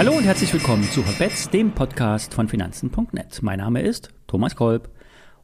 Hallo und herzlich willkommen zu Hotbets, dem Podcast von Finanzen.net. Mein Name ist Thomas Kolb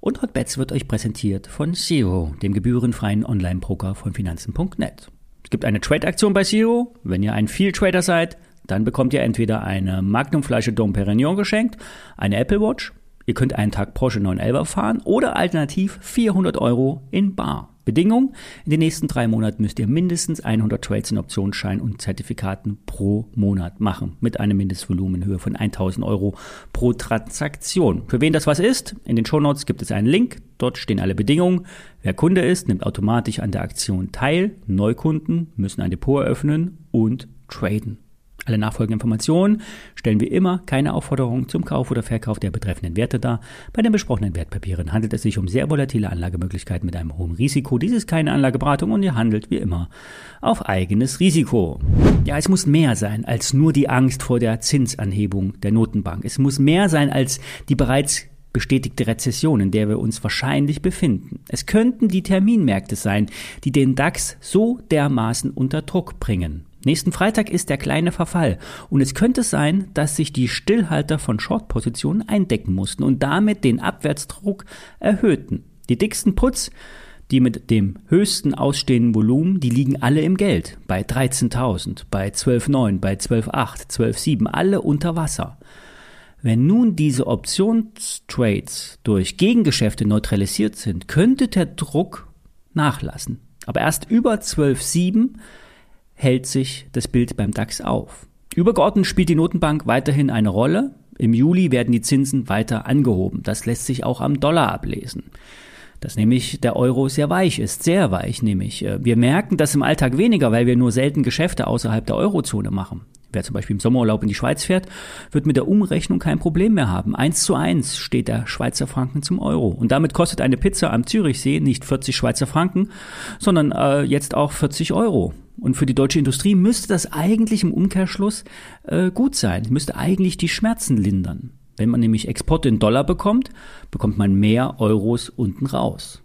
und Hotbets wird euch präsentiert von Zero, dem gebührenfreien Online-Broker von Finanzen.net. Es gibt eine Trade-Aktion bei Zero. Wenn ihr ein Viel-Trader seid, dann bekommt ihr entweder eine Magnum-Flasche Dom Perignon geschenkt, eine Apple Watch, ihr könnt einen Tag Porsche 911 fahren oder alternativ 400 Euro in Bar. Bedingung, in den nächsten drei Monaten müsst ihr mindestens 100 Trades in Optionsscheinen und Zertifikaten pro Monat machen, mit einem Mindestvolumen in Höhe von 1000 Euro pro Transaktion. Für wen das was ist, in den Shownotes gibt es einen Link, dort stehen alle Bedingungen. Wer Kunde ist, nimmt automatisch an der Aktion teil, Neukunden müssen ein Depot eröffnen und traden. Alle nachfolgenden Informationen stellen wir immer keine Aufforderung zum Kauf oder Verkauf der betreffenden Werte dar. Bei den besprochenen Wertpapieren handelt es sich um sehr volatile Anlagemöglichkeiten mit einem hohen Risiko. Dies ist keine Anlageberatung und ihr handelt wie immer auf eigenes Risiko. Ja, es muss mehr sein als nur die Angst vor der Zinsanhebung der Notenbank. Es muss mehr sein als die bereits bestätigte Rezession, in der wir uns wahrscheinlich befinden. Es könnten die Terminmärkte sein, die den DAX so dermaßen unter Druck bringen. Nächsten Freitag ist der kleine Verfall und es könnte sein, dass sich die Stillhalter von Short-Positionen eindecken mussten und damit den Abwärtsdruck erhöhten. Die dicksten Puts, die mit dem höchsten ausstehenden Volumen, die liegen alle im Geld. Bei 13.000, bei 12.9, bei 12.8, 12.7, alle unter Wasser. Wenn nun diese Optionstrades durch Gegengeschäfte neutralisiert sind, könnte der Druck nachlassen. Aber erst über 12.7 hält sich das Bild beim DAX auf. Übergeordnet spielt die Notenbank weiterhin eine Rolle. Im Juli werden die Zinsen weiter angehoben. Das lässt sich auch am Dollar ablesen. Dass nämlich der Euro sehr weich ist, sehr weich nämlich. Wir merken das im Alltag weniger, weil wir nur selten Geschäfte außerhalb der Eurozone machen. Wer zum Beispiel im Sommerurlaub in die Schweiz fährt, wird mit der Umrechnung kein Problem mehr haben. Eins zu eins steht der Schweizer Franken zum Euro. Und damit kostet eine Pizza am Zürichsee nicht 40 Schweizer Franken, sondern äh, jetzt auch 40 Euro. Und für die deutsche Industrie müsste das eigentlich im Umkehrschluss äh, gut sein, müsste eigentlich die Schmerzen lindern. Wenn man nämlich Exporte in Dollar bekommt, bekommt man mehr Euros unten raus.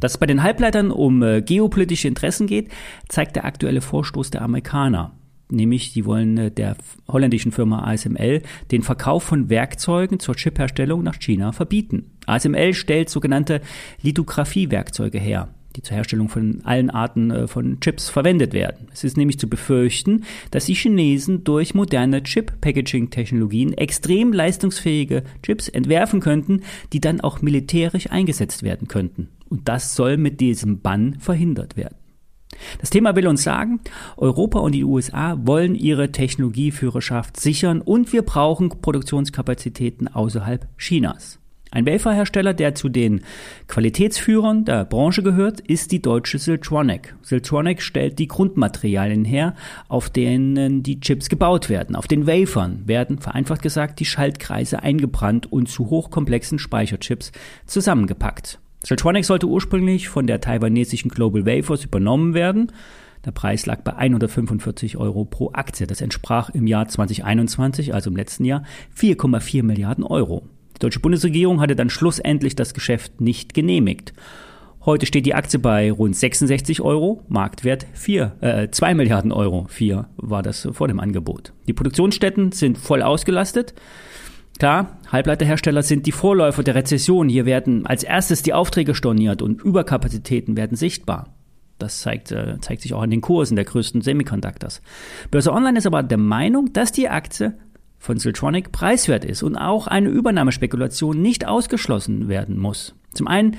Dass es bei den Halbleitern um äh, geopolitische Interessen geht, zeigt der aktuelle Vorstoß der Amerikaner. Nämlich, die wollen äh, der holländischen Firma ASML den Verkauf von Werkzeugen zur Chipherstellung nach China verbieten. ASML stellt sogenannte Lithografie-Werkzeuge her die zur Herstellung von allen Arten äh, von Chips verwendet werden. Es ist nämlich zu befürchten, dass die Chinesen durch moderne Chip-Packaging-Technologien extrem leistungsfähige Chips entwerfen könnten, die dann auch militärisch eingesetzt werden könnten. Und das soll mit diesem Bann verhindert werden. Das Thema will uns sagen, Europa und die USA wollen ihre Technologieführerschaft sichern und wir brauchen Produktionskapazitäten außerhalb Chinas. Ein Waferhersteller, der zu den Qualitätsführern der Branche gehört, ist die deutsche Siltronic. Siltronic stellt die Grundmaterialien her, auf denen die Chips gebaut werden. Auf den Wafern werden, vereinfacht gesagt, die Schaltkreise eingebrannt und zu hochkomplexen Speicherchips zusammengepackt. Siltronic sollte ursprünglich von der taiwanesischen Global Wafers übernommen werden. Der Preis lag bei 145 Euro pro Aktie. Das entsprach im Jahr 2021, also im letzten Jahr, 4,4 Milliarden Euro. Die deutsche Bundesregierung hatte dann schlussendlich das Geschäft nicht genehmigt. Heute steht die Aktie bei rund 66 Euro, Marktwert 4, äh, 2 Milliarden Euro. 4 war das vor dem Angebot. Die Produktionsstätten sind voll ausgelastet. Klar, Halbleiterhersteller sind die Vorläufer der Rezession. Hier werden als erstes die Aufträge storniert und Überkapazitäten werden sichtbar. Das zeigt, äh, zeigt sich auch an den Kursen der größten Semiconductors. Börse Online ist aber der Meinung, dass die Aktie von Siltronic preiswert ist und auch eine Übernahmespekulation nicht ausgeschlossen werden muss. Zum einen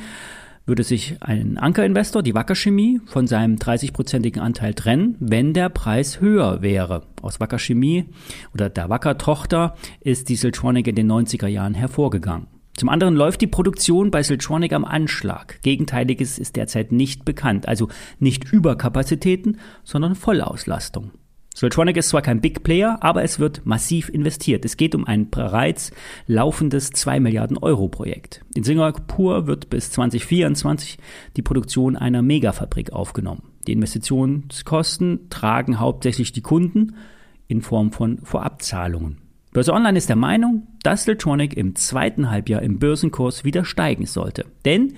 würde sich ein Ankerinvestor, die Wacker Chemie, von seinem 30-prozentigen Anteil trennen, wenn der Preis höher wäre. Aus Wacker Chemie oder der Wacker Tochter ist die Siltronic in den 90er Jahren hervorgegangen. Zum anderen läuft die Produktion bei Siltronic am Anschlag. Gegenteiliges ist derzeit nicht bekannt, also nicht Überkapazitäten, sondern Vollauslastung. Siltronic ist zwar kein Big Player, aber es wird massiv investiert. Es geht um ein bereits laufendes 2 Milliarden Euro Projekt. In Singapur wird bis 2024 die Produktion einer Megafabrik aufgenommen. Die Investitionskosten tragen hauptsächlich die Kunden in Form von Vorabzahlungen. Börse Online ist der Meinung, dass Siltronic im zweiten Halbjahr im Börsenkurs wieder steigen sollte. Denn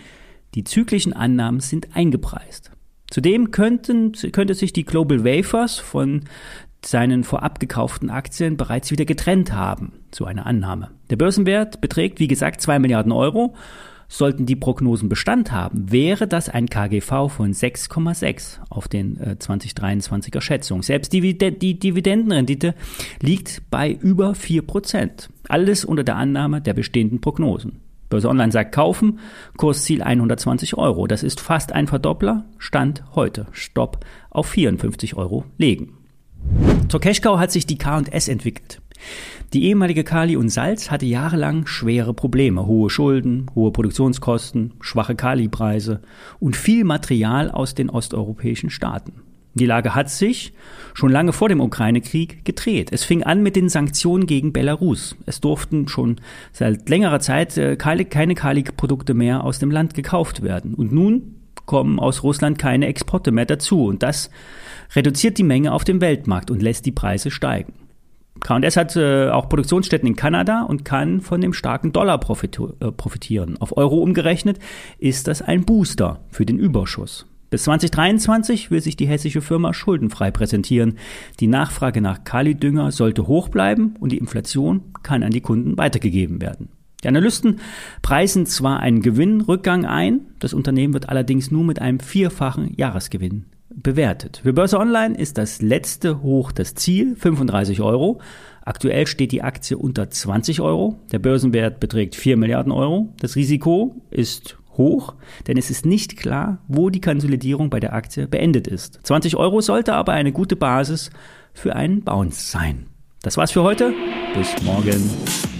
die zyklischen Annahmen sind eingepreist. Zudem könnten, könnte sich die Global Wafers von seinen vorab gekauften Aktien bereits wieder getrennt haben, so eine Annahme. Der Börsenwert beträgt, wie gesagt, 2 Milliarden Euro. Sollten die Prognosen Bestand haben, wäre das ein KGV von 6,6 auf den äh, 2023er Schätzung. Selbst die, die Dividendenrendite liegt bei über 4 Prozent. Alles unter der Annahme der bestehenden Prognosen. Börse Online sagt kaufen, Kursziel 120 Euro. Das ist fast ein Verdoppler. Stand heute. Stopp auf 54 Euro legen. Zur Cashcow hat sich die K&S entwickelt. Die ehemalige Kali und Salz hatte jahrelang schwere Probleme, hohe Schulden, hohe Produktionskosten, schwache Kalipreise und viel Material aus den osteuropäischen Staaten. Die Lage hat sich schon lange vor dem Ukraine-Krieg gedreht. Es fing an mit den Sanktionen gegen Belarus. Es durften schon seit längerer Zeit äh, keine, Kali-Produkte mehr aus dem Land gekauft werden. Und nun kommen aus Russland keine Exporte mehr dazu. Und das reduziert die Menge auf dem Weltmarkt und lässt die Preise steigen. K&S hat äh, auch Produktionsstätten in Kanada und kann von dem starken Dollar äh, profitieren. Auf Euro umgerechnet ist das ein Booster für den Überschuss. Bis 2023 will sich die hessische Firma schuldenfrei präsentieren. Die Nachfrage nach Kalidünger sollte hoch bleiben und die Inflation kann an die Kunden weitergegeben werden. Die Analysten preisen zwar einen Gewinnrückgang ein, das Unternehmen wird allerdings nur mit einem vierfachen Jahresgewinn bewertet. Für Börse Online ist das letzte Hoch das Ziel, 35 Euro. Aktuell steht die Aktie unter 20 Euro. Der Börsenwert beträgt 4 Milliarden Euro. Das Risiko ist hoch, denn es ist nicht klar, wo die Konsolidierung bei der Aktie beendet ist. 20 Euro sollte aber eine gute Basis für einen Bounce sein. Das war's für heute. Bis morgen.